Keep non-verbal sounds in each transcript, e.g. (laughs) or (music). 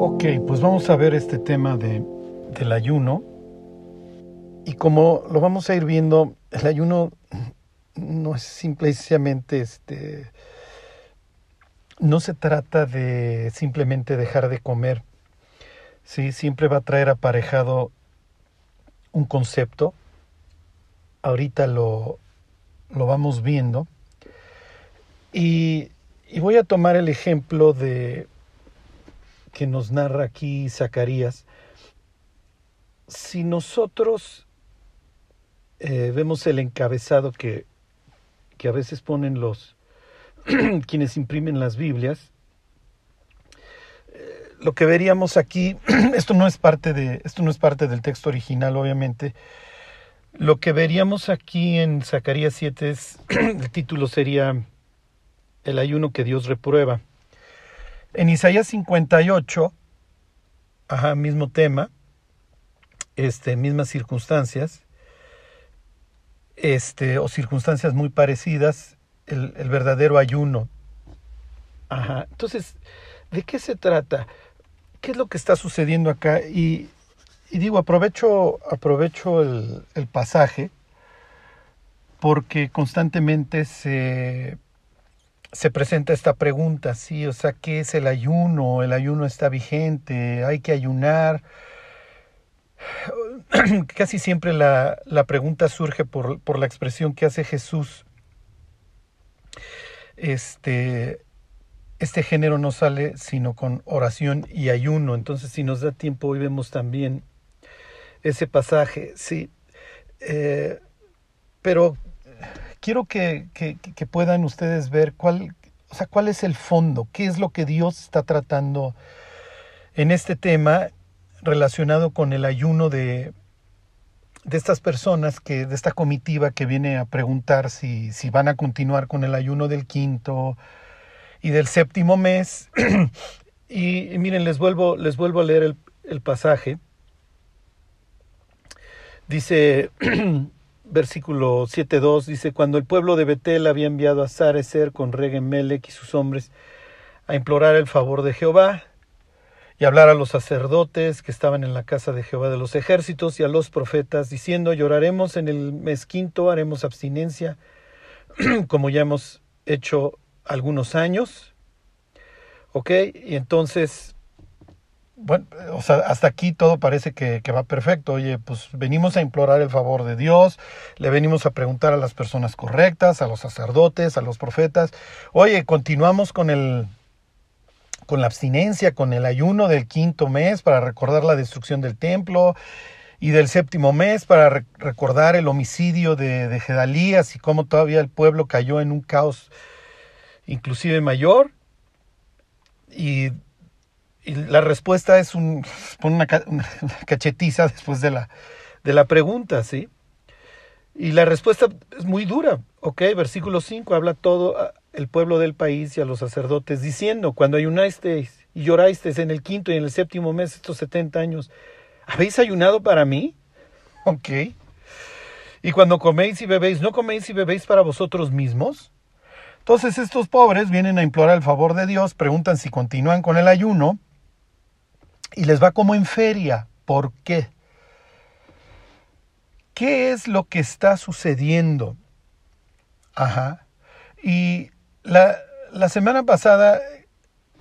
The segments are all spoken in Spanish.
Ok, pues vamos a ver este tema de, del ayuno. Y como lo vamos a ir viendo, el ayuno no es simplemente este. No se trata de simplemente dejar de comer. Sí, siempre va a traer aparejado un concepto. Ahorita lo, lo vamos viendo. Y, y voy a tomar el ejemplo de que nos narra aquí Zacarías, si nosotros eh, vemos el encabezado que, que a veces ponen los (clears throat) quienes imprimen las Biblias, eh, lo que veríamos aquí, (clears throat) esto no es parte de, esto no es parte del texto original, obviamente. Lo que veríamos aquí en Zacarías 7 es, (clears throat) el título sería El ayuno que Dios reprueba. En Isaías 58, ajá, mismo tema, este, mismas circunstancias, este, o circunstancias muy parecidas, el, verdadero ayuno. Ajá. Entonces, ¿de qué se trata? ¿Qué es lo que está sucediendo acá? Y, digo, aprovecho, aprovecho el pasaje porque constantemente se se presenta esta pregunta, sí, o sea, ¿qué es el ayuno? El ayuno está vigente, hay que ayunar. (clears throat) Casi siempre la, la pregunta surge por, por, la expresión que hace Jesús. Este, este género no sale sino con oración y ayuno. Entonces, si nos da tiempo, hoy vemos también ese pasaje, sí. Eh, pero quiero que, que, puedan ustedes ver cuál, o sea, cuál es el fondo, qué es lo que Dios está tratando en este tema relacionado con el ayuno de, de estas personas, que, de esta comitiva que viene a preguntar si, si van a continuar con el ayuno del quinto y del séptimo mes. (clears throat) y, y, miren, les vuelvo, les vuelvo a leer el, el pasaje. Dice (clears throat) versículo 7.2 dice, cuando el pueblo de Betel había enviado a Sarecer con Regemelec y sus hombres a implorar el favor de Jehová y hablar a los sacerdotes que estaban en la casa de Jehová de los ejércitos y a los profetas, diciendo, lloraremos en el mes quinto, haremos abstinencia, (clears throat) como ya hemos hecho algunos años. ¿Ok? Y entonces bueno, o sea, hasta aquí todo parece que, que, va perfecto. Oye, pues venimos a implorar el favor de Dios, le venimos a preguntar a las personas correctas, a los sacerdotes, a los profetas. Oye, continuamos con el con la abstinencia, con el ayuno del quinto mes para recordar la destrucción del templo y del séptimo mes para re recordar el homicidio de, de Gedalías y cómo todavía el pueblo cayó en un caos inclusive mayor. Y y la respuesta es un, (laughs) una, una (laughs) cachetiza después de la, de la pregunta, ¿sí? Y la respuesta es muy dura, ¿ok? Versículo 5 habla todo el pueblo del país y a los sacerdotes diciendo, cuando ayunasteis y llorasteis en el quinto y en el séptimo mes estos 70 años, ¿habéis ayunado para mí? ¿Ok? Y cuando coméis y bebéis, ¿no coméis y bebéis para vosotros mismos? Entonces estos pobres vienen a implorar el favor de Dios, preguntan si continúan con el ayuno, y les va como en feria. ¿Por qué? ¿Qué es lo que está sucediendo? Ajá. Y la, la semana pasada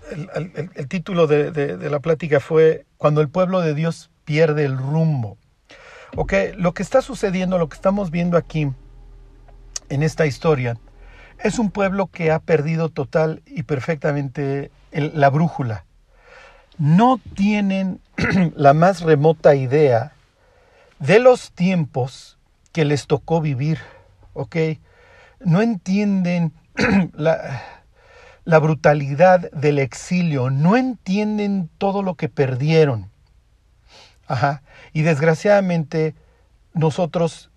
el, el, título de, de, la plática fue Cuando el pueblo de Dios pierde el rumbo. Ok, lo que está sucediendo, lo que estamos viendo aquí en esta historia, es un pueblo que ha perdido total y perfectamente la brújula no tienen (clears throat) la más remota idea de los tiempos que les tocó vivir, ¿ok? No entienden (clears throat) la, brutalidad del exilio, no entienden todo lo que perdieron. Ajá. Y desgraciadamente nosotros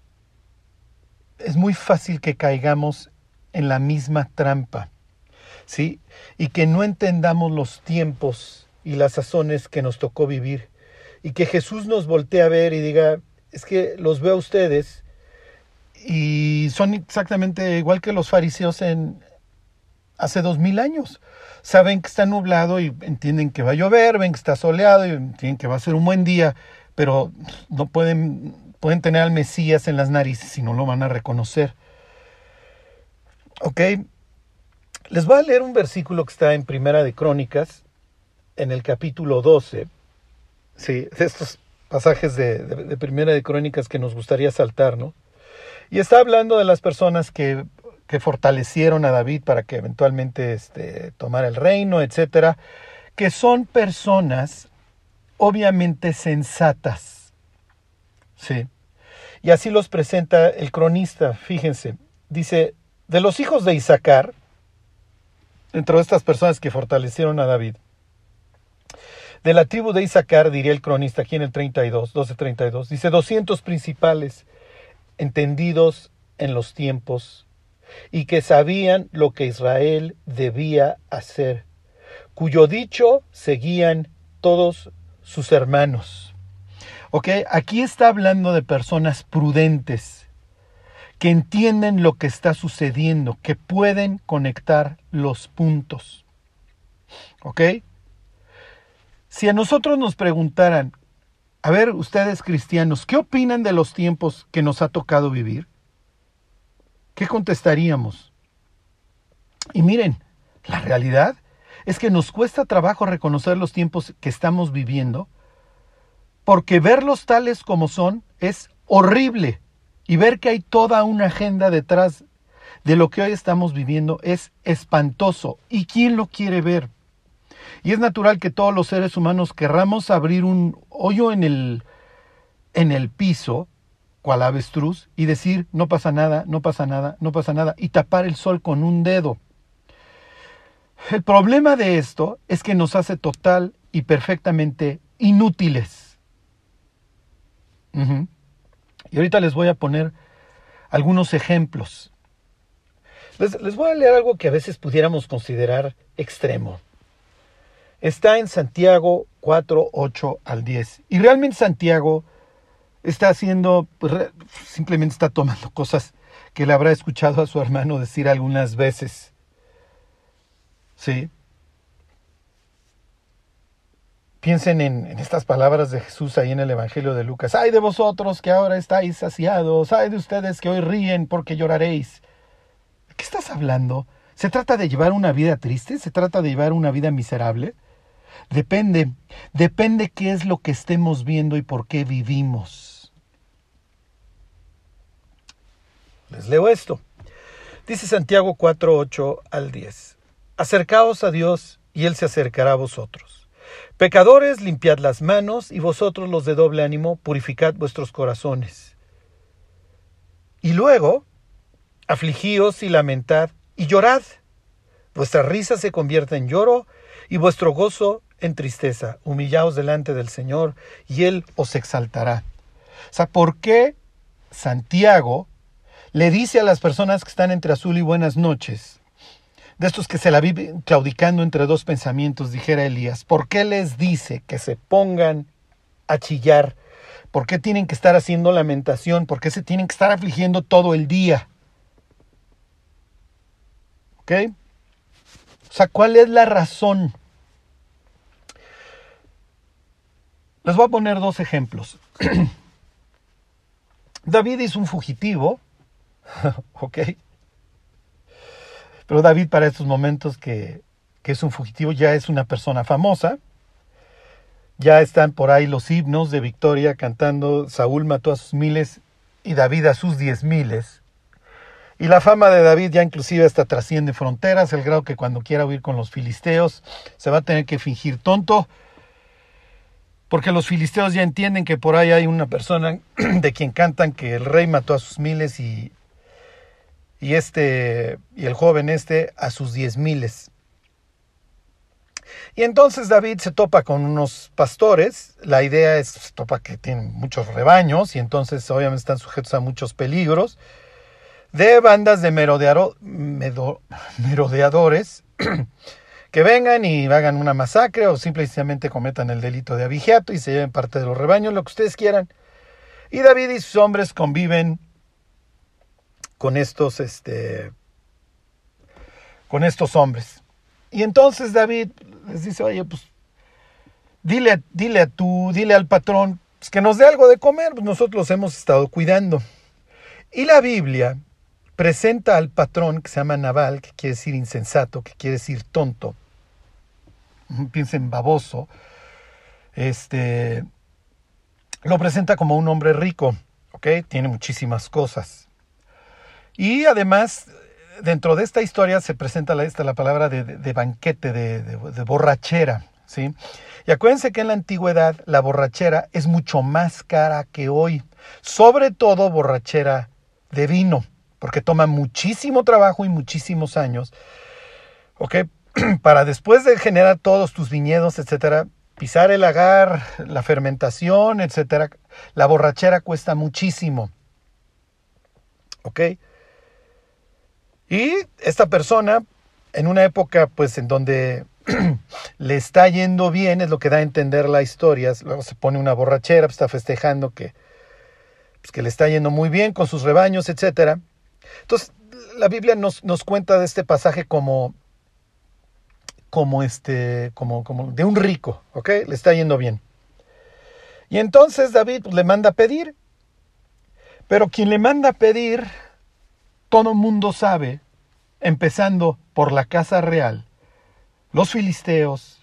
es muy fácil que caigamos en la misma trampa, ¿sí? Y que no entendamos los tiempos y las sazones que nos tocó vivir. Y que Jesús nos voltee a ver y diga, es que los veo a ustedes y son exactamente igual que los fariseos en hace dos mil años. Saben que está nublado y entienden que va a llover, ven que está soleado y entienden que va a ser un buen día, pero no pueden, pueden tener al Mesías en las narices y no lo van a reconocer. Ok, les voy a leer un versículo que está en Primera de Crónicas, en el capítulo 12. Sí, de estos pasajes de, Primera de Crónicas que nos gustaría saltar, ¿no? Y está hablando de las personas que, que fortalecieron a David para que eventualmente este, tomara el reino, etcétera, que son personas obviamente sensatas. Sí. Y así los presenta el cronista, fíjense. Dice, de los hijos de Isaacar, dentro de estas personas que fortalecieron a David, de la tribu de Isaacar, diría el cronista aquí en el 32, 1232, dice 200 principales entendidos en los tiempos y que sabían lo que Israel debía hacer, cuyo dicho seguían todos sus hermanos. Ok, aquí está hablando de personas prudentes, que entienden lo que está sucediendo, que pueden conectar los puntos. ¿Ok? Si a nosotros nos preguntaran, a ver, ustedes cristianos, ¿qué opinan de los tiempos que nos ha tocado vivir? ¿Qué contestaríamos? Y miren, la realidad es que nos cuesta trabajo reconocer los tiempos que estamos viviendo, porque verlos tales como son es horrible y ver que hay toda una agenda detrás de lo que hoy estamos viviendo es espantoso. ¿Y quién lo quiere ver? Y es natural que todos los seres humanos querramos abrir un hoyo en el, en el piso, cual avestruz, y decir, no pasa nada, no pasa nada, no pasa nada, y tapar el sol con un dedo. El problema de esto es que nos hace total y perfectamente inútiles. Y ahorita les voy a poner algunos ejemplos. Les, les, voy a leer algo que a veces pudiéramos considerar extremo. Está en Santiago 4, 8 al 10. Y realmente Santiago está haciendo, pues, simplemente está tomando (laughs) cosas que le habrá escuchado a su hermano decir algunas veces. ¿Sí? Piensen en, estas palabras de Jesús ahí en el Evangelio de Lucas. Ay de vosotros que ahora estáis saciados, ay de ustedes que hoy ríen porque lloraréis. ¿De qué estás hablando? ¿Se trata de llevar una vida triste? ¿Se trata de llevar una vida miserable? Depende, depende qué es lo que estemos viendo y por qué vivimos. Les leo esto. Dice Santiago 4, 8 al 10. Acercaos a Dios y Él se acercará a vosotros. Pecadores, limpiad las manos y vosotros los de doble ánimo, purificad vuestros corazones. Y luego, afligíos y lamentad y llorad. Vuestra risa se convierte en lloro y vuestro gozo en tristeza. Humillaos delante del Señor y Él os exaltará. O sea, ¿por qué Santiago le dice a las personas que están entre azul y buenas noches, de estos que se la viven claudicando entre dos pensamientos, dijera Elías, ¿por qué les dice que se pongan a chillar? ¿Por qué tienen que estar haciendo lamentación? ¿Por qué se tienen que estar afligiendo todo el día? ¿Ok? O sea, ¿cuál es la razón? Les voy a poner dos ejemplos. (clears throat) David es un fugitivo, (laughs) ok. Pero David para estos momentos que, que es un fugitivo ya es una persona famosa. Ya están por ahí los himnos de victoria cantando Saúl mató a sus miles y David a sus diez miles. Y la fama de David ya inclusive hasta trasciende fronteras, el grado que cuando quiera huir con los filisteos se va a tener que fingir tonto porque los filisteos ya entienden que por ahí hay una persona (clears throat) de quien cantan que el rey mató a sus miles y, y este y el joven este a sus diez miles. Y entonces David se topa con unos pastores, la idea es, se topa que tienen muchos rebaños y entonces obviamente están sujetos a muchos peligros, de bandas de (clears throat) merodeadores (clears throat) que vengan y hagan una masacre o simplemente cometan el delito de abigeato y se lleven parte de los rebaños, lo que ustedes quieran. Y David y sus hombres conviven con estos, este, con estos hombres. Y entonces David les dice, oye, pues dile, dile a tú, dile al patrón pues, que nos dé algo de comer, pues nosotros los hemos estado cuidando. Y la Biblia presenta al patrón que se llama Naval, que quiere decir insensato, que quiere decir tonto, (laughs) piensen baboso, este, lo presenta como un hombre rico, ¿ok? Tiene muchísimas cosas. Y además, dentro de esta historia se presenta la, esta, la palabra de, banquete, de, de, borrachera, ¿sí? Y acuérdense que en la antigüedad la borrachera es mucho más cara que hoy, sobre todo borrachera de vino porque toma muchísimo trabajo y muchísimos años, ¿ok? (clears throat) Para después de generar todos tus viñedos, etcétera, pisar el agar, la fermentación, etcétera, la borrachera cuesta muchísimo, ¿ok? Y esta persona, en una época, pues, en donde (clears throat) le está yendo bien, es lo que da a entender la historia, luego se pone una borrachera, pues, está festejando que, pues, que le está yendo muy bien con sus rebaños, etcétera. Entonces, la Biblia nos, nos cuenta de este pasaje como, como, este, como, como de un rico, ¿ok? Le está yendo bien. Y entonces David pues, le manda a pedir, pero quien le manda a pedir, todo mundo sabe, empezando por la casa real, los filisteos,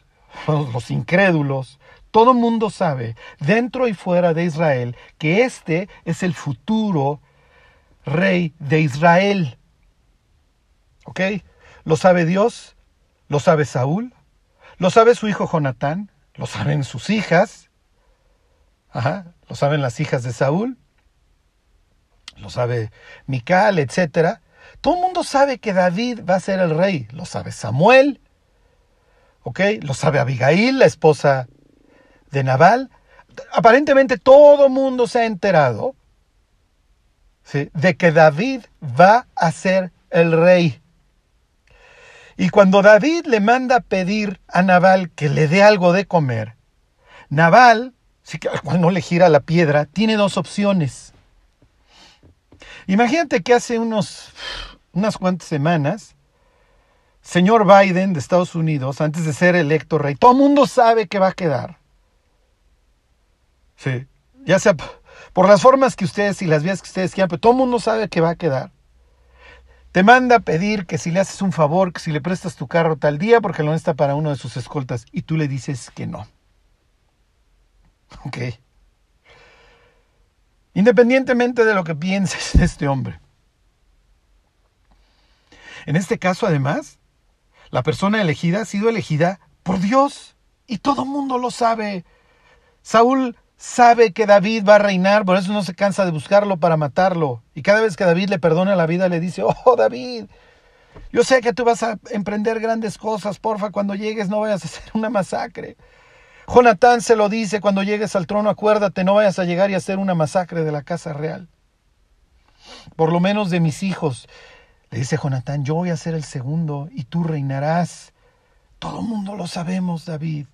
los incrédulos, todo mundo sabe, dentro y fuera de Israel, que este es el futuro rey de Israel. ¿Ok? Lo sabe Dios, lo sabe Saúl, lo sabe su hijo Jonatán, lo saben sus hijas, Ajá, lo saben las hijas de Saúl, lo sabe Mical, etc. Todo el mundo sabe que David va a ser el rey, lo sabe Samuel, ¿ok? Lo sabe Abigail, la esposa de Nabal. Aparentemente todo el mundo se ha enterado de que David va a ser el rey. Y cuando David le manda pedir a Nabal que le dé algo de comer, Nabal, si no le gira la piedra, tiene dos opciones. Imagínate que hace unos, unas cuantas semanas, señor Biden de Estados Unidos, antes de ser electo rey, todo el mundo sabe que va a quedar. Sí, ya sea por las formas que ustedes y las vías que ustedes quieran, pero todo el mundo sabe que va a quedar. Te manda a pedir que si le haces un favor, que si le prestas tu carro tal día porque lo necesita para uno de sus escoltas y tú le dices que no. Ok. Independientemente de lo que pienses de este hombre. En este caso, además, la persona elegida ha sido elegida por Dios y todo el mundo lo sabe. Saúl sabe que David va a reinar, por eso no se cansa de buscarlo para matarlo. Y cada vez que David le perdona la vida, le dice, oh David, yo sé que tú vas a emprender grandes cosas, porfa, cuando llegues no vayas a hacer una masacre. Jonatán se lo dice, cuando llegues al trono, acuérdate, no vayas a llegar y hacer una masacre de la casa real. Por lo menos de mis hijos. Le dice Jonatán, yo voy a ser el segundo y tú reinarás. Todo el mundo lo sabemos, David.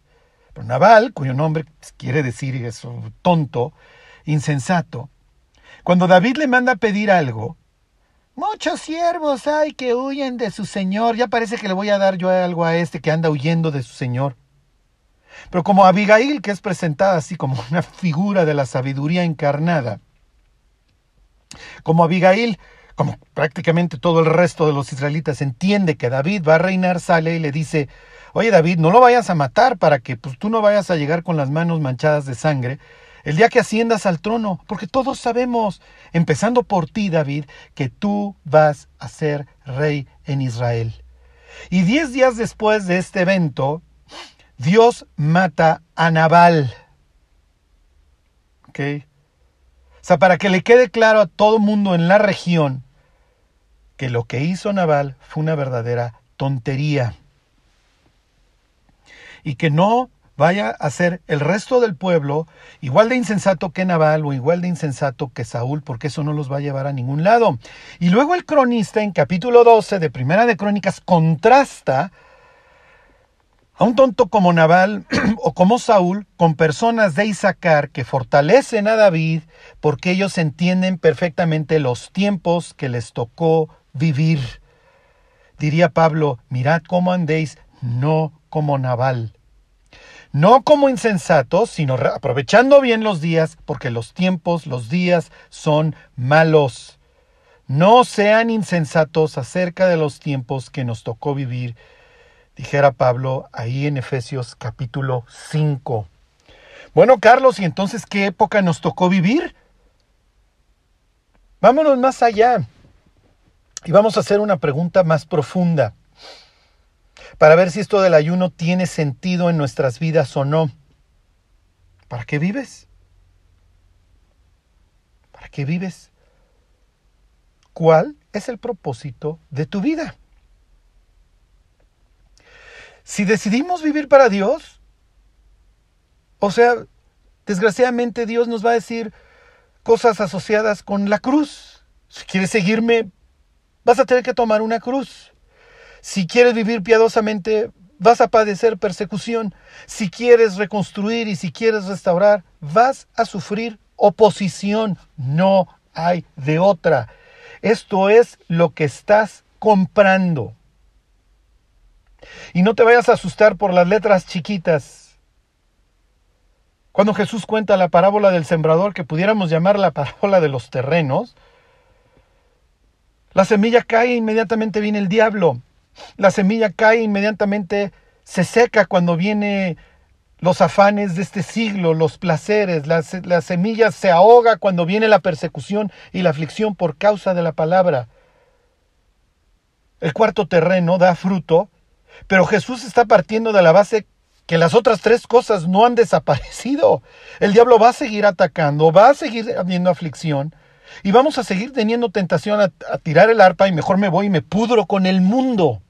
Pero Naval, cuyo nombre quiere decir eso, tonto, insensato, cuando David le manda a pedir algo, muchos siervos hay que huyen de su señor, ya parece que le voy a dar yo algo a este que anda huyendo de su señor. Pero como Abigail, que es presentada así como una figura de la sabiduría encarnada, como Abigail, como prácticamente todo el resto de los israelitas entiende que David va a reinar, sale y le dice, oye David, no lo vayas a matar para que pues, tú no vayas a llegar con las manos manchadas de sangre el día que asciendas al trono, porque todos sabemos, empezando por ti David, que tú vas a ser rey en Israel. Y diez días después de este evento, Dios mata a Nabal. ¿Ok? O sea, para que le quede claro a todo mundo en la región que lo que hizo Nabal fue una verdadera tontería y que no vaya a ser el resto del pueblo igual de insensato que Nabal o igual de insensato que Saúl, porque eso no los va a llevar a ningún lado. Y luego el cronista en capítulo 12 de Primera de Crónicas contrasta a un tonto como Nabal (clears throat) o como Saúl con personas de Isaacar que fortalecen a David porque ellos entienden perfectamente los tiempos que les tocó vivir. Diría Pablo, mirad cómo andéis, no como Naval. No como insensatos, sino aprovechando bien los días, porque los tiempos, los días son malos. No sean insensatos acerca de los tiempos que nos tocó vivir, dijera Pablo ahí en Efesios capítulo 5. Bueno, Carlos, ¿y entonces qué época nos tocó vivir? Vámonos más allá y vamos a hacer una pregunta más profunda para ver si esto del ayuno tiene sentido en nuestras vidas o no. ¿Para qué vives? ¿Para qué vives? ¿Cuál es el propósito de tu vida? Si decidimos vivir para Dios, o sea, desgraciadamente Dios nos va a decir cosas asociadas con la cruz. Si quieres seguirme, vas a tener que tomar una cruz. Si quieres vivir piadosamente, vas a padecer persecución. Si quieres reconstruir y si quieres restaurar, vas a sufrir oposición. No hay de otra. Esto es lo que estás comprando. Y no te vayas a asustar por las letras chiquitas. Cuando Jesús cuenta la parábola del sembrador, que pudiéramos llamar la parábola de los terrenos, la semilla cae e inmediatamente viene el diablo. La semilla cae inmediatamente se seca cuando viene los afanes de este siglo, los placeres, la, la, semilla se ahoga cuando viene la persecución y la aflicción por causa de la palabra. El cuarto terreno da fruto, pero Jesús está partiendo de la base que las otras tres cosas no han desaparecido. El diablo va a seguir atacando, va a seguir habiendo aflicción y vamos a seguir teniendo tentación a, tirar el arpa y mejor me voy y me pudro con el mundo.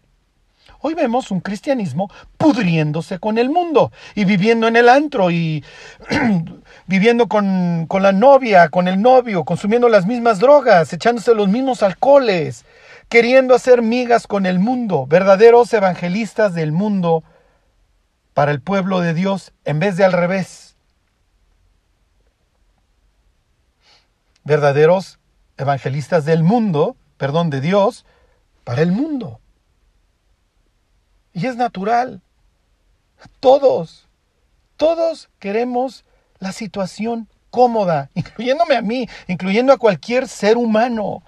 Hoy vemos un cristianismo pudriéndose con el mundo y viviendo en el antro y (clears throat) viviendo con, con, la novia, con el novio, consumiendo las mismas drogas, echándose los mismos alcoholes, queriendo hacer migas con el mundo, verdaderos evangelistas del mundo para el pueblo de Dios en vez de al revés. Verdaderos evangelistas del mundo, perdón, de Dios, para el mundo. Y es natural. Todos, todos queremos la situación cómoda, (laughs) incluyéndome a mí, incluyendo a cualquier ser humano.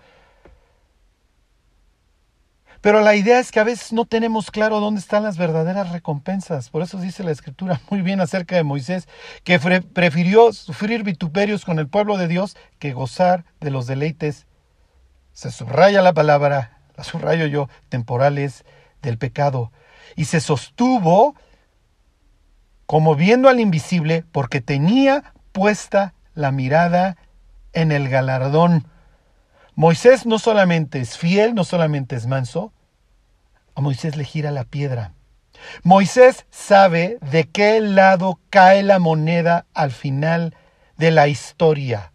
Pero la idea es que a veces no tenemos claro dónde están las verdaderas recompensas. Por eso dice la escritura muy bien acerca de Moisés, que prefirió sufrir vituperios con el pueblo de Dios que gozar de los deleites. Se subraya la palabra, la subrayo yo, temporales del pecado y se sostuvo como viendo al invisible porque tenía puesta la mirada en el galardón. Moisés no solamente es fiel, no solamente es manso, a Moisés le gira la piedra. Moisés sabe de qué lado cae la moneda al final de la historia.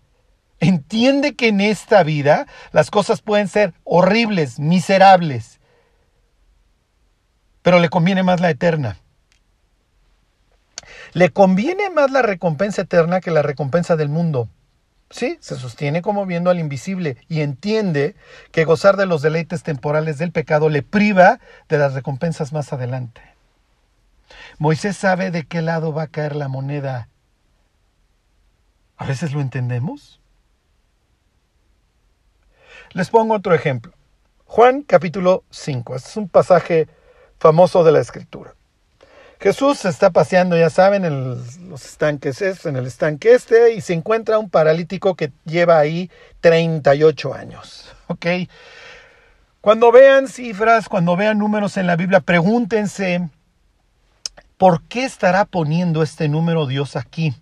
Entiende que en esta vida las cosas pueden ser horribles, miserables, pero le conviene más la eterna. Le conviene más la recompensa eterna que la recompensa del mundo. Sí, se sostiene como viendo al invisible y entiende que gozar de los deleites temporales del pecado le priva de las recompensas más adelante. Moisés sabe de qué lado va a caer la moneda. ¿A veces lo entendemos? Les pongo otro ejemplo. Juan capítulo 5. Este es un pasaje famoso de la escritura. Jesús se está paseando, ya saben, en los estanques, en el estanque este, y se encuentra un paralítico que lleva ahí 38 años. (laughs) ¿Ok? Cuando vean cifras, cuando vean números en la Biblia, pregúntense, ¿por qué estará poniendo este número Dios aquí?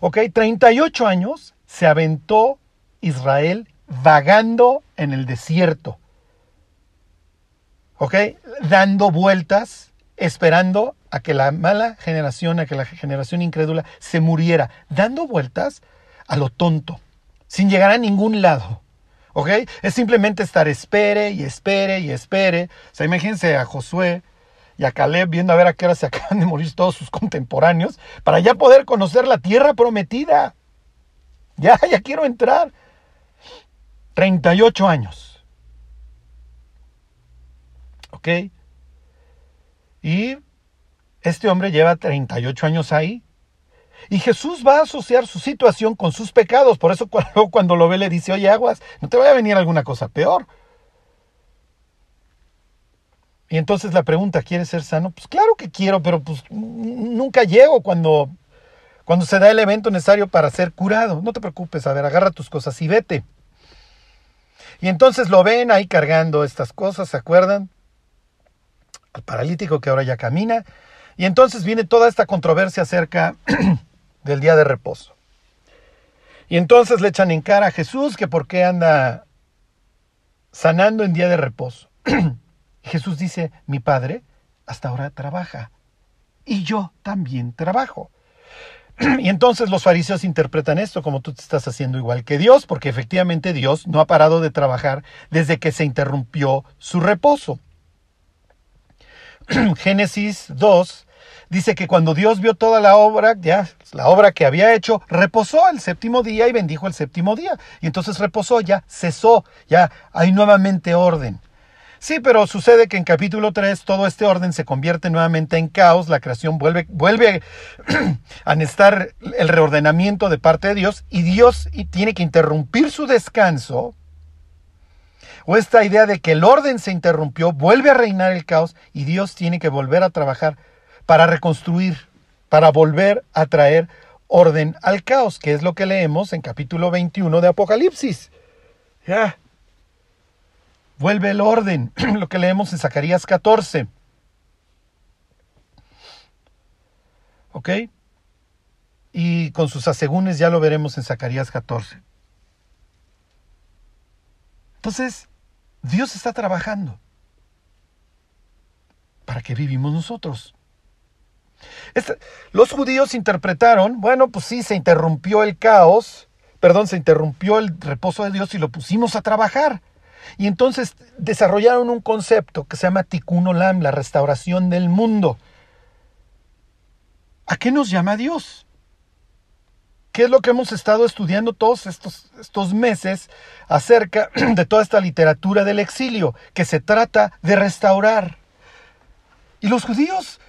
Ok, 38 años se aventó Israel vagando en el desierto. ¿ok? Dando vueltas, esperando a que la mala generación, a que la generación incrédula se muriera, dando vueltas a lo tonto, sin llegar a ningún lado. ¿Ok? Es simplemente estar espere y espere y espere. O sea, imagínense a Josué y a Caleb viendo a ver a qué hora se (laughs) acaban de morir todos sus contemporáneos para ya poder conocer la tierra prometida. Ya, ya quiero entrar. 38 años. ¿Ok? Y este hombre lleva 38 años ahí. Y Jesús va a asociar su situación con sus pecados. Por eso cuando, (laughs) cuando lo ve le dice, oye, aguas, no te vaya a venir alguna cosa peor. Y entonces la pregunta, ¿quieres ser sano? Pues claro que quiero, pero pues nunca llego cuando, cuando se da el evento necesario para ser curado. No te preocupes, a ver, agarra tus cosas y vete. Y entonces lo ven ahí cargando estas cosas, ¿se acuerdan? Al paralítico que ahora ya camina. Y entonces viene toda esta controversia acerca (clears throat) del día de reposo. Y entonces le echan en cara a Jesús que por qué anda sanando en día de reposo. (clears throat) Jesús dice, mi Padre hasta ahora trabaja y yo también trabajo. (clears throat) Y entonces los fariseos interpretan esto como tú te estás haciendo igual que Dios, porque efectivamente Dios no ha parado de trabajar desde que se interrumpió su reposo. (clears throat) Génesis 2 dice que cuando Dios vio toda la obra, ya la obra que había hecho, reposó el séptimo día y bendijo el séptimo día. Y entonces reposó, ya cesó, ya hay nuevamente orden. Sí, pero sucede que en capítulo 3 todo este orden se convierte nuevamente en caos, la creación vuelve, vuelve (clears throat) a estar el reordenamiento de parte de Dios y Dios tiene que interrumpir su descanso. O esta idea de que el orden se interrumpió, vuelve a reinar el caos y Dios tiene que volver a trabajar para reconstruir, para volver a traer orden al caos, que es lo que leemos en capítulo 21 de Apocalipsis. Ya, Vuelve el orden, (clears throat) lo que leemos en Zacarías 14. ¿Ok? Y con sus asegúnes ya lo veremos en Zacarías 14. Entonces, Dios está trabajando. ¿Para qué vivimos nosotros? Este, los judíos interpretaron, bueno, pues sí, se interrumpió el caos, perdón, se interrumpió el reposo de Dios y lo pusimos a trabajar. Y entonces desarrollaron un concepto que se llama Tikkun Olam, la restauración del mundo. ¿A qué nos llama Dios? ¿Qué es lo que hemos estado estudiando todos estos, estos meses acerca (clears throat) de toda esta literatura del exilio, que se trata de restaurar? Y los judíos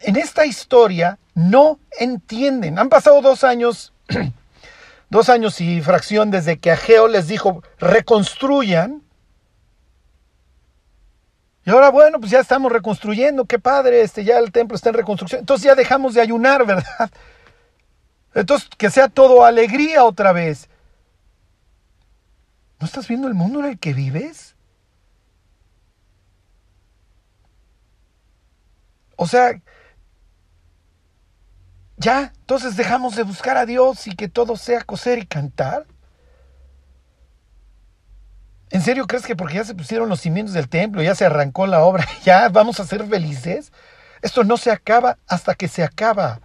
en esta historia no entienden. Han pasado dos años, (clears throat) dos años y fracción desde que Ageo les dijo, reconstruyan, y ahora, bueno, pues ya estamos reconstruyendo, qué padre, este, ya el templo está en reconstrucción. Entonces ya dejamos de ayunar, (laughs) ¿verdad? Entonces, que sea todo alegría otra vez. ¿No estás viendo el mundo en el que vives? O sea, ya, entonces dejamos de buscar a Dios y que todo sea coser y cantar. ¿En serio crees que porque ya se pusieron los cimientos del templo, ya se arrancó la obra, (laughs) ya vamos a ser felices? Esto no se acaba hasta que se acaba.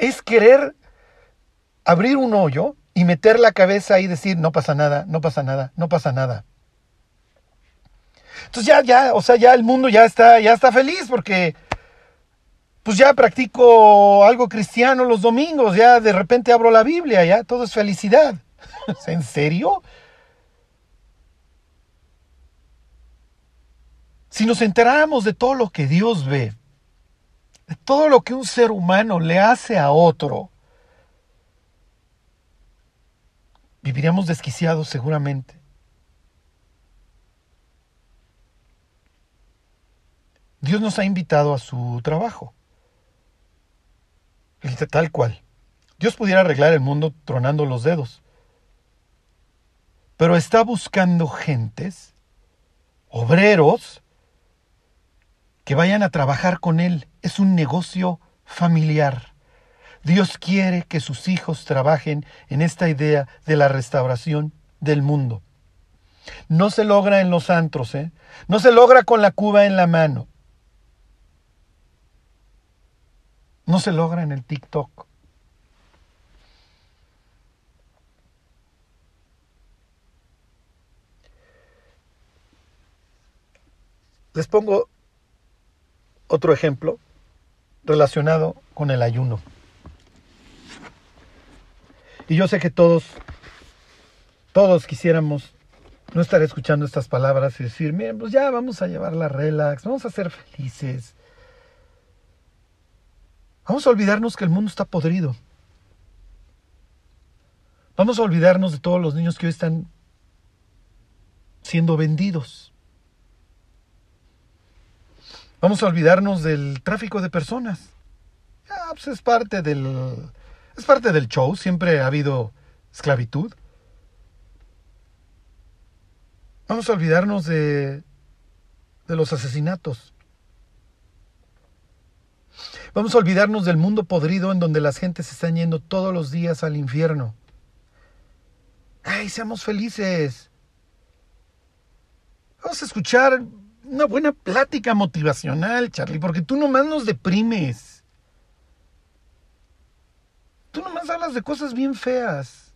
Es querer abrir un hoyo y meter la cabeza y decir, no pasa nada, no pasa nada, no pasa nada. Entonces ya, ya, o sea, ya el mundo ya está, ya está feliz porque pues ya practico algo cristiano los domingos, ya de repente abro la Biblia, ya todo es felicidad. (laughs) ¿En serio? Si nos enteráramos de todo lo que Dios ve, todo lo que un ser humano le hace a otro, viviríamos desquiciados seguramente. Dios nos ha invitado a su trabajo. Tal cual. Dios pudiera arreglar el mundo tronando los dedos pero está buscando gentes, obreros, que vayan a trabajar con Él. Es un negocio familiar. Dios quiere que sus hijos trabajen en esta idea de la restauración del mundo. No se logra en los antros, ¿eh? no se logra con la cuba en la mano. No se logra en el TikTok. Les pongo otro ejemplo relacionado con el ayuno. Y yo sé que todos, todos quisiéramos no estar escuchando estas palabras y decir, miren, pues ya vamos a llevarla relax, vamos a ser felices. Vamos a olvidarnos que el mundo está podrido. Vamos a olvidarnos de todos los niños que hoy están siendo vendidos. Vamos a olvidarnos del tráfico de personas. Ah, pues es parte del es parte del show, siempre ha habido esclavitud. Vamos a olvidarnos de, de los asesinatos. Vamos a olvidarnos del mundo podrido en donde las gentes se están yendo todos los días al infierno. ¡Ay, seamos felices! Vamos a escuchar una buena plática motivacional, Charlie, porque tú nomás nos deprimes. Tú nomás hablas de cosas bien feas.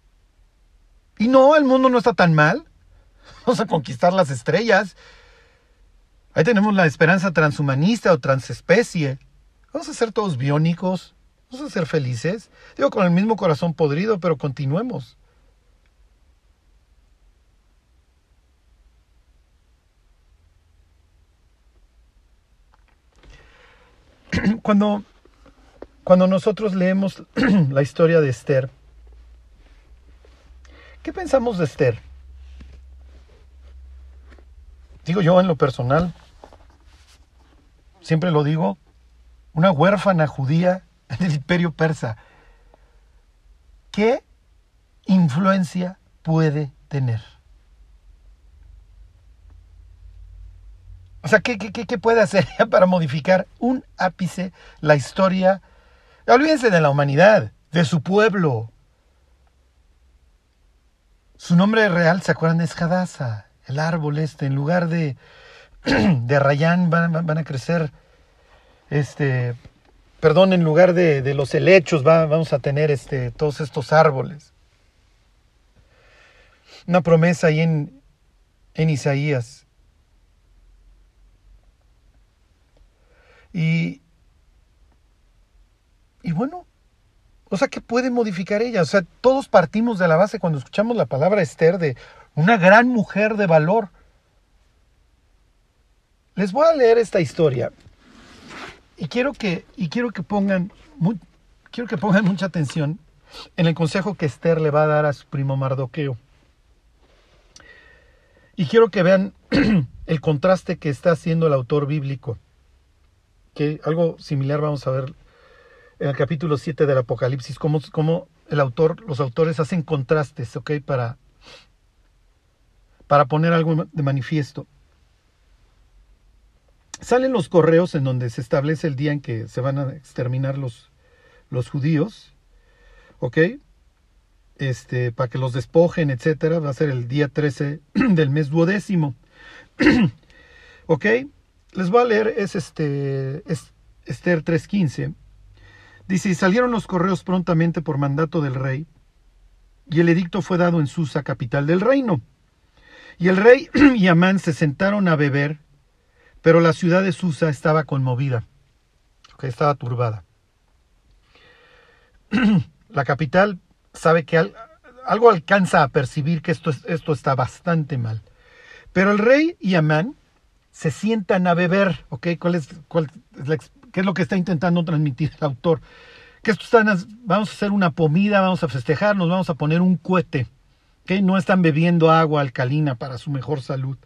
Y no, el mundo no está tan mal. (laughs) Vamos a conquistar las estrellas. Ahí tenemos la esperanza transhumanista o transespecie. Vamos a ser todos biónicos. Vamos a ser felices. Digo, con el mismo corazón podrido, pero continuemos. (clears throat) Cuando, cuando nosotros leemos (clears throat) la historia de Esther, ¿qué pensamos de Esther? digo yo en lo personal, siempre lo digo, una huérfana judía (laughs) en el imperio persa. ¿Qué influencia puede tener? O sea, ¿qué, qué, puede hacer (laughs) para modificar un ápice la historia? Olvídense de la humanidad, de su pueblo. Su nombre real, ¿se acuerdan? Es Hadassah el árbol este, en lugar de, (clears throat) de rayán van, a crecer, este, perdón, en lugar de, de los helechos vamos a tener este, todos estos árboles. Una promesa ahí en, en Isaías. Y, y bueno, o sea, ¿qué puede modificar ella? O sea, todos partimos de la base cuando escuchamos la palabra Esther de una gran mujer de valor. Les voy a leer esta historia y quiero que, y quiero que pongan quiero que pongan mucha atención en el consejo que Esther le va a dar a su primo Mardoqueo. Y quiero que vean (clears throat) el contraste que está haciendo el autor bíblico. Que algo similar vamos a ver en el capítulo 7 del Apocalipsis, cómo, cómo el autor, los autores hacen contrastes, ¿ok? Para, para poner algo de manifiesto. Salen los correos en donde se establece el día en que se van a exterminar los, los judíos, ¿ok? Este, para que los despojen, etcétera, va a ser el día 13 del mes duodécimo. (clears throat) ¿Ok? Les voy a leer, es este, es Esther 3.15. Dice, y salieron los correos prontamente por mandato del rey, y el edicto fue dado en Susa, capital del reino. Y el rey (clears throat) y Amán se sentaron a beber, pero la ciudad de Susa estaba conmovida, que estaba turbada. (clears throat) La capital sabe que algo alcanza a percibir que esto, esto está bastante mal. Pero el rey y Amán se sientan a beber, ¿ok? ¿Cuál es, ¿Qué es lo que está intentando transmitir el autor? Que esto están, vamos a hacer una pomida, vamos a festejar, nos vamos a poner un cohete que no están bebiendo agua alcalina para su mejor salud.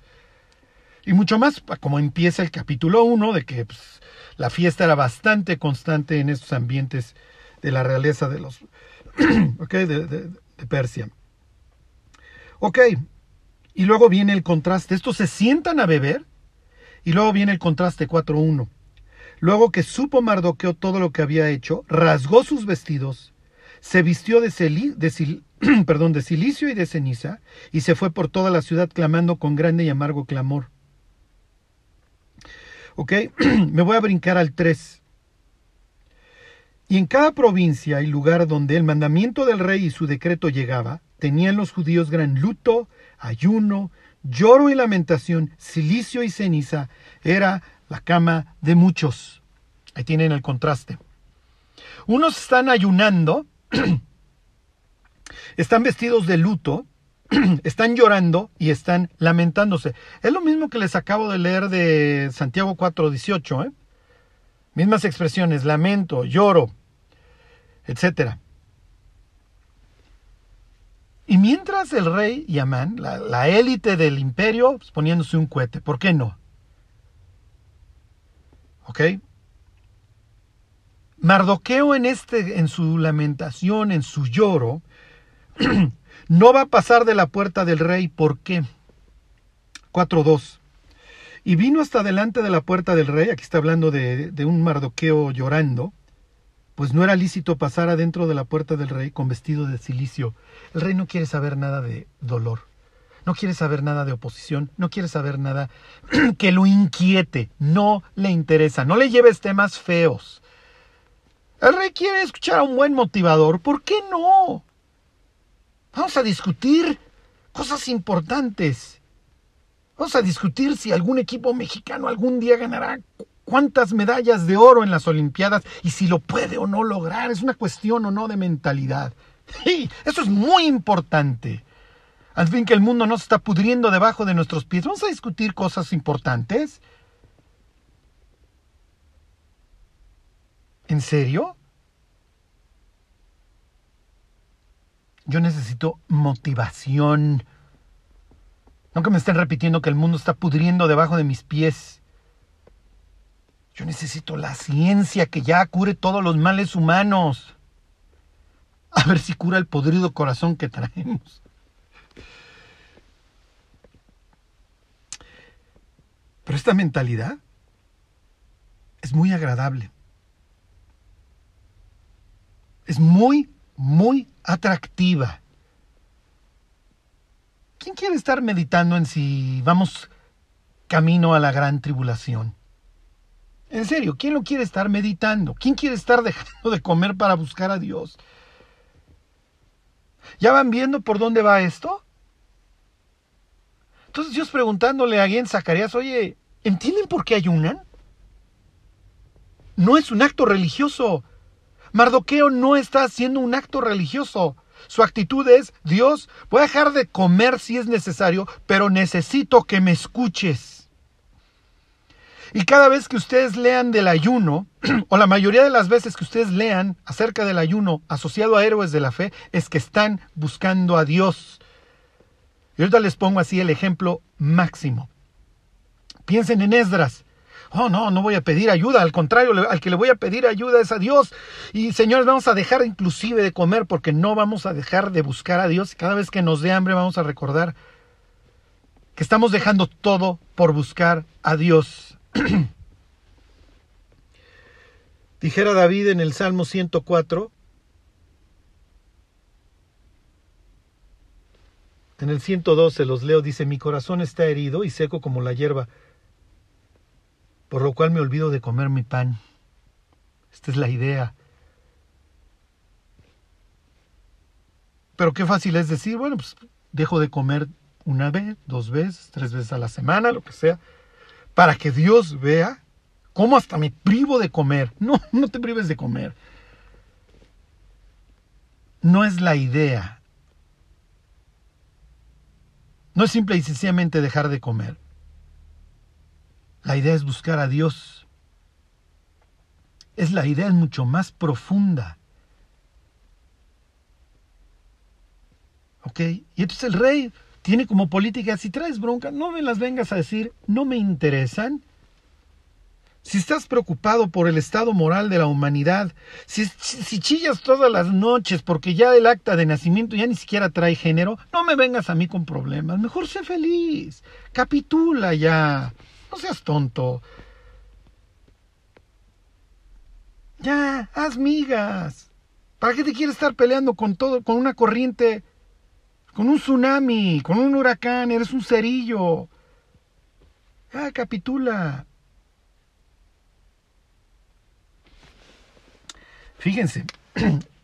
Y mucho más, como empieza el capítulo 1, de que pues, la fiesta era bastante constante en estos ambientes de la realeza de los (clears throat) okay, de, de, Persia. Ok, y luego viene el contraste. Estos se sientan a beber y luego viene el contraste 4.1. Luego que supo Mardoqueo todo lo que había hecho, rasgó sus vestidos, se vistió de, (clears throat) perdón, de silicio y de ceniza, y se fue por toda la ciudad clamando con grande y amargo clamor. ¿Ok? (clears throat) Me voy a brincar al 3. Y en cada provincia y lugar donde el mandamiento del rey y su decreto llegaba, tenían los judíos gran luto, ayuno, lloro y lamentación, silicio y ceniza, era la cama de muchos. Ahí tienen el contraste. Unos están ayunando (clears throat) están vestidos de luto, (clears throat) están llorando y están lamentándose. Es lo mismo que les acabo de leer de Santiago 4:18, ¿eh? Mismas expresiones, lamento, lloro, etcétera. Y mientras el rey y la, élite del imperio, pues, poniéndose un cohete, ¿por qué no? ¿Ok? Mardoqueo en, este, en su lamentación, en su lloro, (clears throat) no va a pasar de la puerta del rey. ¿Por qué? 4.2. Y vino hasta delante de la puerta del rey, aquí está hablando de un Mardoqueo llorando, pues no era lícito pasar adentro de la puerta del rey con vestido de silicio. El rey no quiere saber nada de dolor, no quiere saber nada de oposición, no quiere saber nada (clears throat) que lo inquiete, no le interesa, no le lleves temas feos. El rey quiere escuchar a un buen motivador, ¿por qué no? Vamos a discutir cosas importantes. Vamos a discutir si algún equipo mexicano algún día ganará cuántas medallas de oro en las Olimpiadas y si lo puede o no lograr. Es una cuestión o no de mentalidad. Sí, eso es muy importante. Al fin que el mundo no se está pudriendo debajo de nuestros pies. Vamos a discutir cosas importantes. ¿En serio? Yo necesito motivación. No que me estén repitiendo que el mundo está pudriendo debajo de mis pies. Yo necesito la ciencia que ya cure todos los males humanos. A ver si cura el podrido corazón que traemos. Pero esta mentalidad es muy agradable. Es muy, muy atractiva. ¿Quién quiere estar meditando en si vamos camino a la gran tribulación? En serio, ¿quién lo quiere estar meditando? ¿Quién quiere estar (laughs) dejando de comer para buscar a Dios? ¿Ya van viendo por dónde va esto? Entonces Dios preguntándole a alguien, Zacarías, oye, ¿entienden por qué ayunan? No es un acto religioso. Mardoqueo no está haciendo un acto religioso. Su actitud es, Dios, voy a dejar de comer si es necesario, pero necesito que me escuches. Y cada vez que ustedes lean del ayuno, (clears throat) o la mayoría de las veces que ustedes lean acerca del ayuno asociado a héroes de la fe, es que están buscando a Dios. Y ahorita les pongo así el ejemplo máximo. Piensen en Esdras. Oh, no, no voy a pedir ayuda, al contrario, al que le voy a pedir ayuda es a Dios. Y señores, vamos a dejar inclusive de comer porque no vamos a dejar de buscar a Dios. Cada vez que nos dé hambre vamos a recordar que estamos dejando todo por buscar a Dios. (clears throat) Dijera David en el Salmo 104, en el 112 los leo, dice, mi corazón está herido y seco como la hierba, por lo cual me olvido de comer mi pan. Esta es la idea. Pero qué fácil es decir, bueno, pues dejo de comer una vez, dos veces, tres veces a la semana, lo que sea para que Dios vea cómo hasta me privo de comer. (laughs) No, no te prives de comer. No es la idea. No es simple y sencillamente dejar de comer. La idea es buscar a Dios. Es la idea es mucho más profunda. ¿Ok? Y entonces el rey tiene como política, si traes bronca, no me las vengas a decir, no me interesan. Si estás preocupado por el estado moral de la humanidad, si, si, chillas todas las noches porque ya el acta de nacimiento ya ni siquiera trae género, no me vengas a mí con problemas. Mejor sé feliz. Capitula ya. No seas tonto. Ya, haz migas. ¿Para qué te quieres estar peleando con todo, con una corriente con un tsunami, con un huracán, eres un cerillo. Ah, capitula. Fíjense, (clears throat)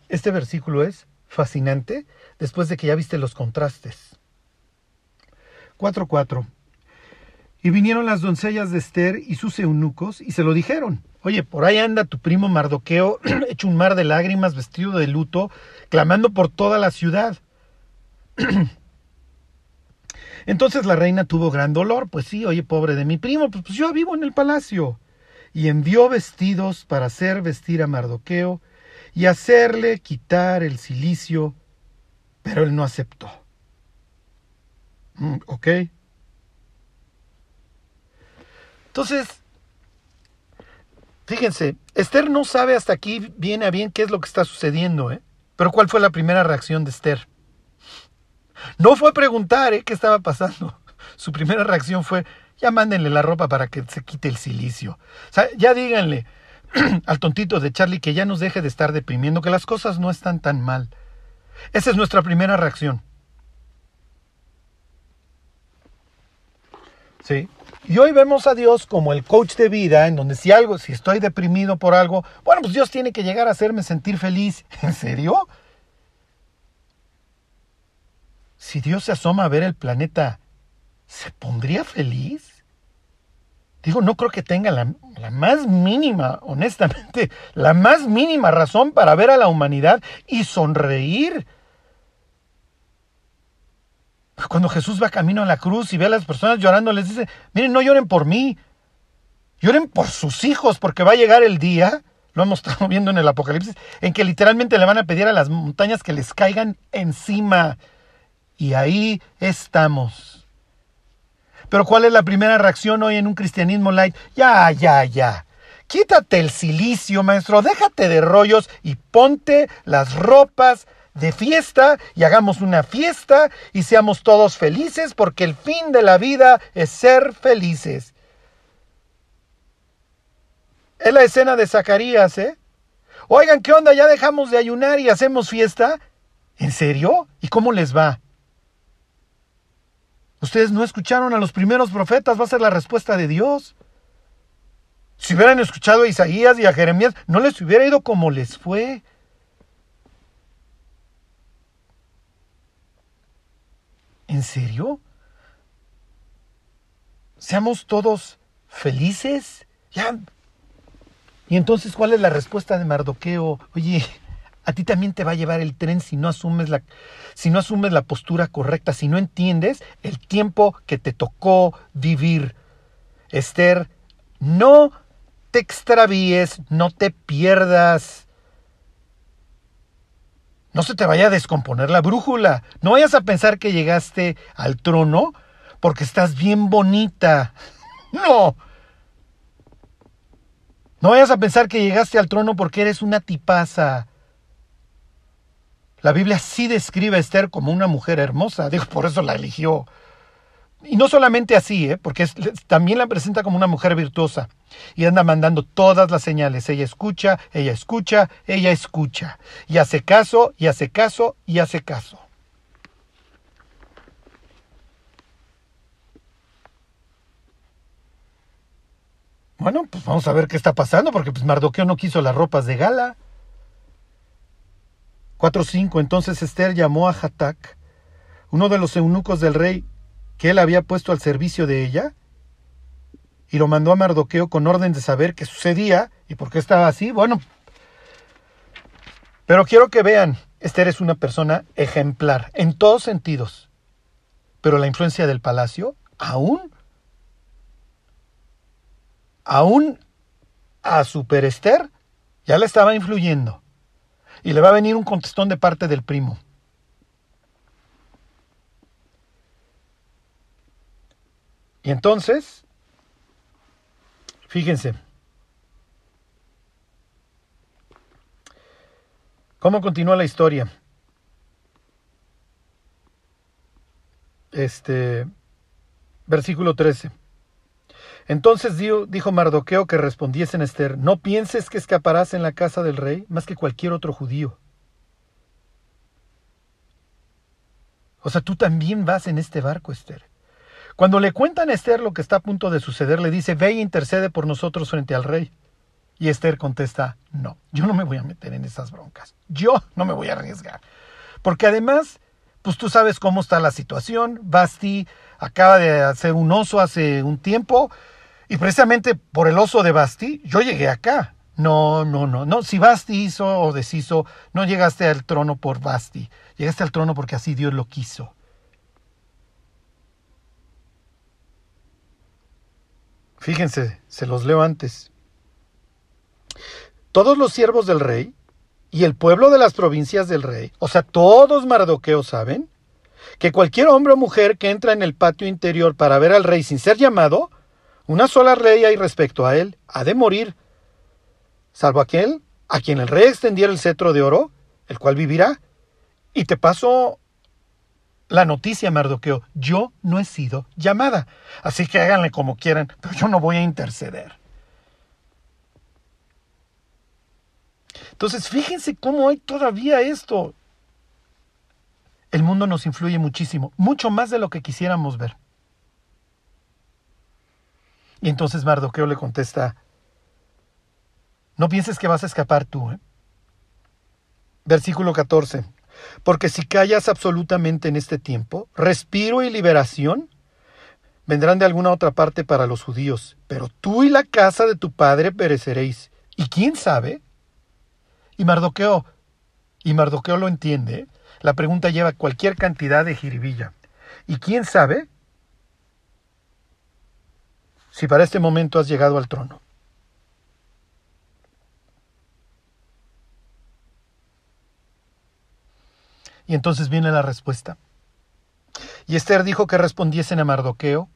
este versículo es fascinante después de que ya viste los contrastes. 4.4. Y vinieron las doncellas de Esther y sus eunucos y se lo dijeron. Oye, por ahí anda tu primo Mardoqueo, (clears throat) hecho un mar de lágrimas, vestido de luto, clamando por toda la ciudad. (clears throat) Entonces la reina tuvo gran dolor, pues sí, oye, pobre de mi primo, pues, pues yo vivo en el palacio. Y envió vestidos para hacer vestir a Mardoqueo y hacerle quitar el cilicio, pero él no aceptó. Mm, ¿Ok? Entonces, fíjense, Esther no sabe hasta aquí bien a bien qué es lo que está sucediendo, ¿eh? Pero ¿cuál fue la primera reacción de Esther? No fue preguntar ¿eh? qué estaba pasando. (laughs) Su primera reacción fue, ya mándenle la ropa para que se quite el silicio. O sea, ya díganle (clears throat) al tontito de Charlie que ya nos deje de estar deprimiendo, que las cosas no están tan mal. Esa es nuestra primera reacción. Sí. Y hoy vemos a Dios como el coach de vida, en donde si algo, si estoy deprimido por algo, bueno, pues Dios tiene que llegar a hacerme sentir feliz. (laughs) ¿En serio? Si Dios se asoma a ver el planeta, ¿se pondría feliz? Digo, no creo que tenga la, más mínima, honestamente, (laughs) la más mínima razón para ver a la humanidad y sonreír. Cuando Jesús va camino a la cruz y ve a las personas llorando, les dice, miren, no lloren por mí, lloren por sus hijos, porque va a llegar el día, lo hemos (laughs) estado viendo en el Apocalipsis, en que literalmente le van a pedir a las montañas que les caigan encima. Y ahí estamos. Pero ¿cuál es la primera reacción hoy en un cristianismo light? Ya, ya, ya. Quítate el silicio, maestro, déjate de rollos y ponte las ropas de fiesta y hagamos una fiesta y seamos todos felices porque el fin de la vida es ser felices. Es la escena de Zacarías, ¿eh? Oigan, ¿qué onda? ¿Ya dejamos de ayunar y hacemos fiesta? ¿En serio? ¿Y cómo les va? Ustedes no escucharon a los primeros profetas, va a ser la respuesta de Dios. Si hubieran escuchado a Isaías y a Jeremías, no les hubiera ido como les fue. ¿En serio? ¿Seamos todos felices? Ya. Y entonces, ¿cuál es la respuesta de Mardoqueo? Oye, a ti también te va a llevar el tren si no asumes la, si no asumes la postura correcta, si no entiendes el tiempo que te tocó vivir. Esther, no te extravíes, no te pierdas. No se te vaya a descomponer la brújula. No vayas a pensar que llegaste al trono porque estás bien bonita. (laughs) No. No vayas a pensar que llegaste al trono porque eres una tipaza. La Biblia sí describe a Esther como una mujer hermosa, (laughs) digo, por eso la eligió. Y no solamente así, ¿eh? porque también la presenta como una mujer virtuosa. Y anda mandando todas las señales. Ella escucha, ella escucha, ella escucha. Y hace caso, y hace caso, y hace caso. Bueno, pues vamos a ver qué está pasando, porque pues Mardoqueo no quiso las ropas de gala. 4.5 Entonces Esther llamó a Hatak, uno de los eunucos del rey que él había puesto al servicio de ella, y lo mandó a Mardoqueo con orden de saber qué sucedía y por qué estaba así. Bueno, pero quiero que vean, Esther es una persona ejemplar en todos sentidos, pero la influencia del palacio aún, aún a Super Esther ya le estaba influyendo y le va a venir un contestón de parte del primo. Y entonces, fíjense, ¿cómo continúa la historia? Este, versículo 13. Entonces dijo Mardoqueo que respondiesen Esther, no pienses que escaparás en la casa del rey más que cualquier otro judío. O sea, tú también vas en este barco, Esther. Cuando le cuentan a Esther lo que está a punto de suceder, le dice, ve e intercede por nosotros frente al rey. Y Esther contesta, no, yo no me voy a meter en esas broncas. Yo no me voy a arriesgar. Porque además, pues tú sabes cómo está la situación. Basti acaba de hacer un oso hace un tiempo y precisamente por el oso de Basti, yo llegué acá. No, no, no, no. Si Basti hizo o deshizo, no llegaste al trono por Basti. Llegaste al trono porque así Dios lo quiso. Fíjense, se los leo antes. Todos los siervos del rey y el pueblo de las provincias del rey, o sea, todos Mardoqueos saben que cualquier hombre o mujer que entra en el patio interior para ver al rey sin ser llamado, una sola ley hay respecto a él, ha de morir, salvo aquel a quien el rey extendiera el cetro de oro, el cual vivirá. Y te paso la noticia, Mardoqueo, yo no he sido llamada, así que háganle como quieran, pero yo no voy a interceder. Entonces, fíjense cómo hay todavía esto. El mundo nos influye muchísimo, mucho más de lo que quisiéramos ver. Y entonces Mardoqueo le contesta, no pienses que vas a escapar tú. ¿eh? Versículo 14. Porque si callas absolutamente en este tiempo, respiro y liberación vendrán de alguna otra parte para los judíos, pero tú y la casa de tu padre pereceréis. ¿Y quién sabe? Y Mardoqueo, y Mardoqueo lo entiende, la pregunta lleva cualquier cantidad de jiribilla. ¿Y quién sabe si para este momento has llegado al trono? Y entonces viene la respuesta. Y Esther dijo que respondiesen a Mardoqueo.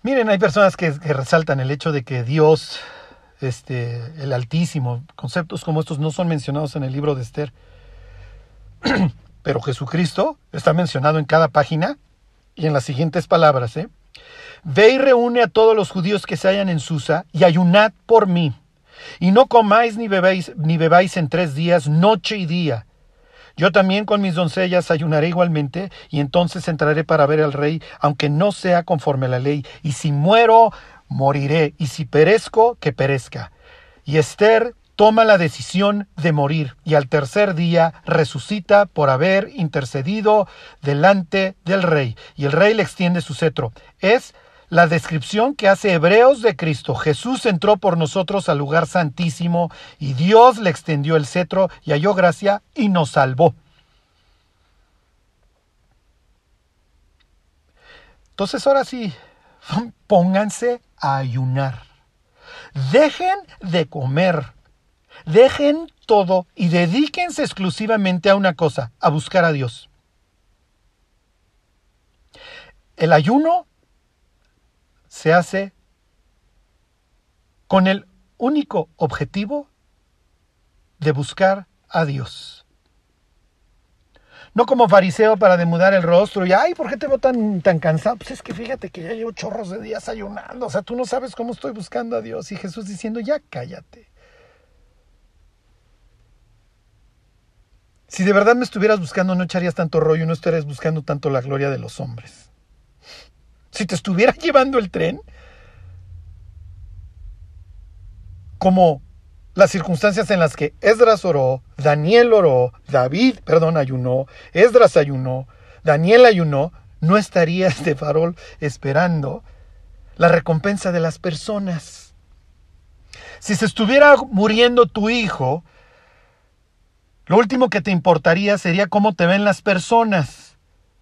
Miren, hay personas que, resaltan el hecho de que Dios, este, el Altísimo, conceptos como estos no son mencionados en el libro de Esther. (clears throat) Pero Jesucristo está mencionado en cada página y en las siguientes palabras. ¿eh? Ve y reúne a todos los judíos que se hallan en Susa y ayunad por mí. Y no comáis ni bebáis, ni bebáis en tres días, noche y día yo también con mis doncellas ayunaré igualmente, y entonces entraré para ver al rey, aunque no sea conforme a la ley, y si muero, moriré, y si perezco, que perezca. Y Esther toma la decisión de morir, y al tercer día resucita por haber intercedido delante del rey, y el rey le extiende su cetro. Es la descripción que hace Hebreos de Cristo. Jesús entró por nosotros al lugar santísimo y Dios le extendió el cetro y halló gracia y nos salvó. Entonces ahora sí, (laughs) pónganse a ayunar. Dejen de comer. Dejen todo y dedíquense exclusivamente a una cosa, a buscar a Dios. El ayuno se hace con el único objetivo de buscar a Dios. No como fariseo para demudar el rostro y, ay, ¿por qué te veo tan, tan cansado? Pues es que fíjate que ya llevo chorros de días ayunando, o sea, tú no sabes cómo estoy buscando a Dios. Y Jesús diciendo, ya cállate. Si de verdad me estuvieras buscando, no echarías tanto rollo, no estarías buscando tanto la gloria de los hombres si te estuviera (laughs) llevando el tren, como las circunstancias en las que Esdras oró, Daniel oró, David, perdón, ayunó, Esdras ayunó, Daniel ayunó, no estarías de farol esperando la recompensa de las personas. Si se estuviera muriendo tu hijo, lo último que te importaría sería cómo te ven las personas.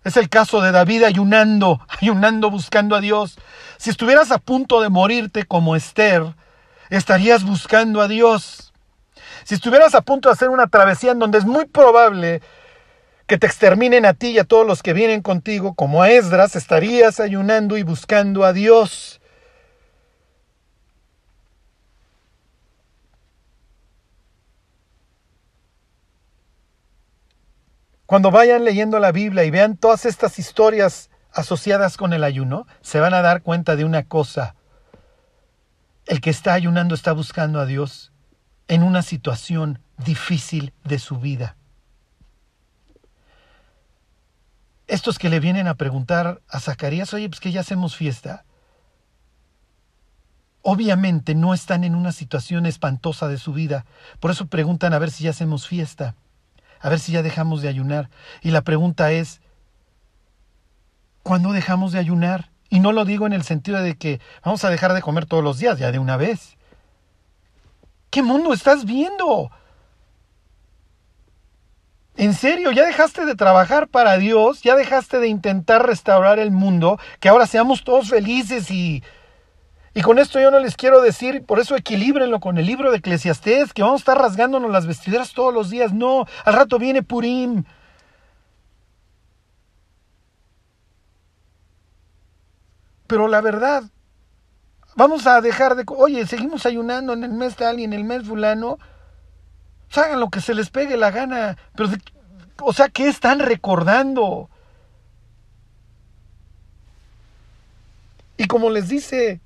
Es el caso de David ayunando, (laughs) ayunando buscando a Dios. Si estuvieras a punto de morirte como Esther, estarías buscando a Dios. Si estuvieras a punto de hacer una travesía en donde es muy probable que te exterminen a ti y a todos los que vienen contigo, como a Esdras, estarías ayunando y buscando a Dios. Cuando vayan leyendo la Biblia y vean todas estas historias asociadas con el ayuno, se van a dar cuenta de una cosa. El que está ayunando está buscando a Dios en una situación difícil de su vida. Estos que le vienen a preguntar a Zacarías, oye, pues que ya hacemos fiesta, obviamente no están en una situación espantosa de su vida. Por eso preguntan a ver si ya hacemos fiesta a ver si ya dejamos de ayunar. Y la pregunta es, ¿cuándo dejamos de ayunar? Y no lo digo en el sentido de que vamos a dejar de comer todos los días, ya de una vez. ¿Qué mundo estás viendo? En serio, ya dejaste de trabajar para Dios, ya dejaste de intentar restaurar el mundo, que ahora seamos todos felices y Y con esto yo no les quiero decir, por eso equilíbrenlo con el libro de Eclesiastés, que vamos a estar rasgándonos las vestiduras todos los días. No, al rato viene Purim. Pero la verdad, vamos a dejar de... Oye, seguimos ayunando en el mes tal y en el mes fulano. Pues hagan lo que se les pegue la gana. Pero, o sea, ¿qué están recordando? Y como les dice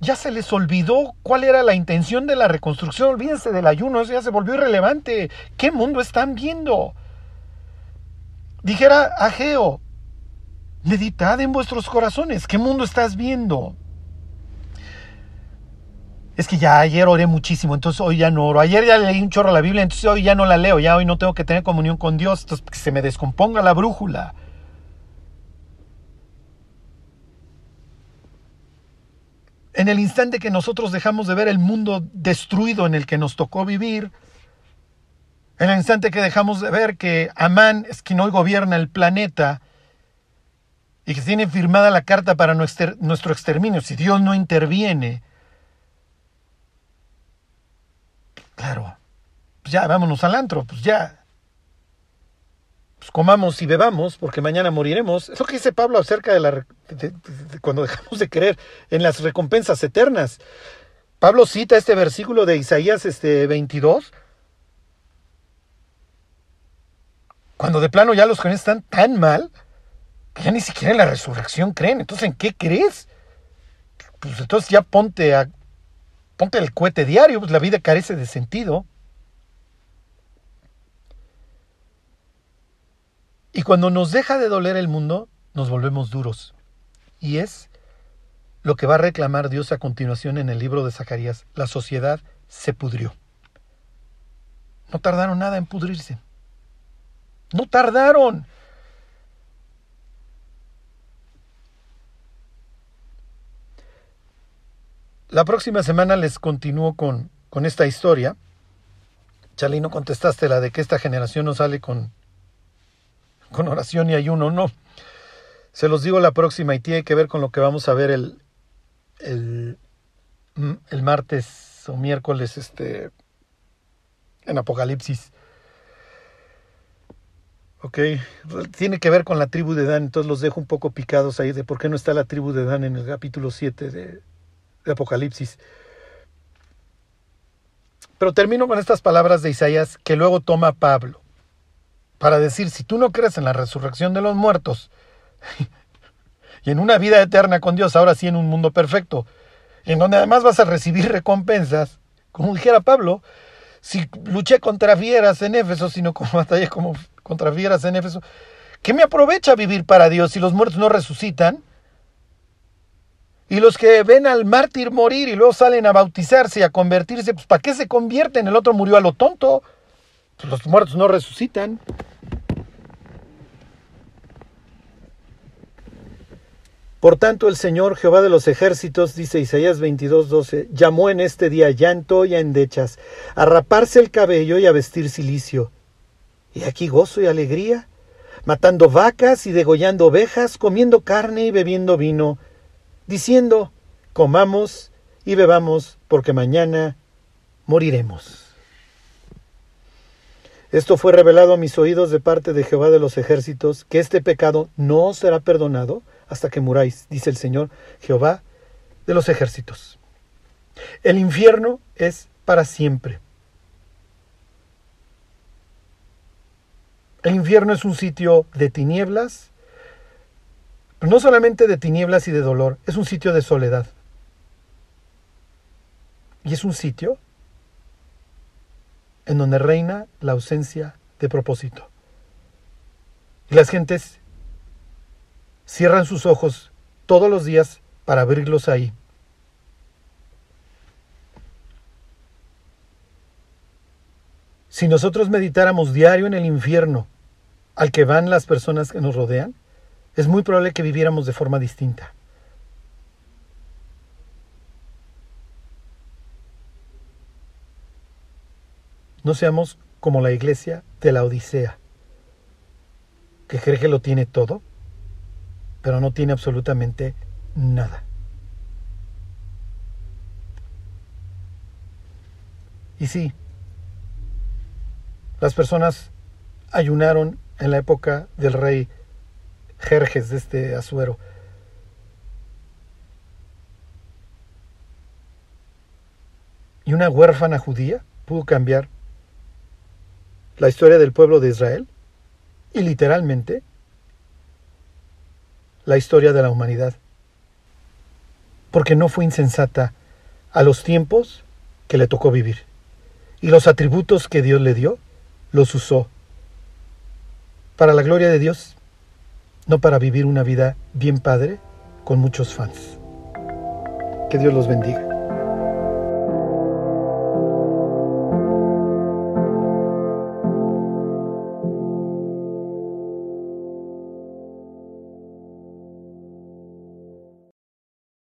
ya se les olvidó cuál era la intención de la reconstrucción. Olvídense del ayuno, eso ya se volvió irrelevante. ¿Qué mundo están viendo? Dijera Ageo, meditad en vuestros corazones, ¿qué mundo estás viendo? Es que ya ayer oré muchísimo, entonces hoy ya no oro. Ayer ya leí un chorro la Biblia, entonces hoy ya no la leo, ya hoy no tengo que tener comunión con Dios, entonces se me descomponga la brújula. En el instante que nosotros dejamos de ver el mundo destruido en el que nos tocó vivir, en el instante que dejamos de ver que Amán es quien hoy gobierna el planeta y que tiene firmada la carta para nuestro exterminio, si Dios no interviene, claro, pues ya vámonos al antro, pues ya, pues, comamos y bebamos, porque mañana moriremos. Es que dice Pablo acerca de, la, cuando dejamos de creer en las recompensas eternas. Pablo cita este versículo de Isaías este, 22, cuando de plano ya los jóvenes están tan mal que ya ni siquiera en la resurrección creen. Entonces, ¿en qué crees? Pues entonces ya ponte a ponte el cohete diario, pues la vida carece de sentido. Y cuando nos deja de doler el mundo, nos volvemos duros. Y es lo que va a reclamar Dios a continuación en el libro de Zacarías. La sociedad se pudrió. No tardaron nada en pudrirse. No tardaron. La próxima semana les continúo con, con esta historia. Charly, no contestaste la de que esta generación no sale con con oración y ayuno, no. Se los digo la próxima y tiene que ver con lo que vamos a ver el, el, el martes o miércoles este, en Apocalipsis. Ok, tiene que ver con la tribu de Dan, entonces los dejo un poco picados ahí de por qué no está la tribu de Dan en el capítulo 7 de, de Apocalipsis. Pero termino con estas palabras de Isaías que luego toma Pablo para decir, si tú no crees en la resurrección de los muertos (laughs) y en una vida eterna con Dios, ahora sí en un mundo perfecto, en donde además vas a recibir recompensas, como dijera Pablo, si luché contra fieras en Éfeso, sino como (laughs) batallé como contra fieras en Éfeso, ¿qué me aprovecha vivir para Dios si los muertos no resucitan? Y los que ven al mártir morir y luego salen a bautizarse y a convertirse, pues ¿para qué se convierten? El otro murió a lo tonto. Pues los muertos no resucitan. Por tanto, el Señor Jehová de los ejércitos, dice Isaías 22:12, llamó en este día llanto y a endechas, a raparse el cabello y a vestir silicio. Y aquí gozo y alegría, matando vacas y degollando ovejas, comiendo carne y bebiendo vino, diciendo, comamos y bebamos, porque mañana moriremos. Esto fue revelado a mis oídos de parte de Jehová de los ejércitos, que este pecado no será perdonado hasta que muráis, dice el Señor Jehová de los ejércitos. El infierno es para siempre. El infierno es un sitio de tinieblas, pero no solamente de tinieblas y de dolor, es un sitio de soledad. Y es un sitio en donde reina la ausencia de propósito. Y las gentes cierran sus ojos todos los días para abrirlos ahí. Si nosotros meditáramos diario en el infierno al que van las personas que nos rodean, es muy probable que viviéramos de forma distinta. No seamos como la iglesia de la Odisea, que cree que lo tiene todo, pero no tiene absolutamente nada. Y sí, las personas ayunaron en la época del rey Jerjes de este Azuero. Y una huérfana judía pudo cambiar la historia del pueblo de Israel y literalmente la historia de la humanidad. Porque no fue insensata a los tiempos que le tocó vivir. Y los atributos que Dios le dio, los usó para la gloria de Dios, no para vivir una vida bien padre con muchos fans. Que Dios los bendiga.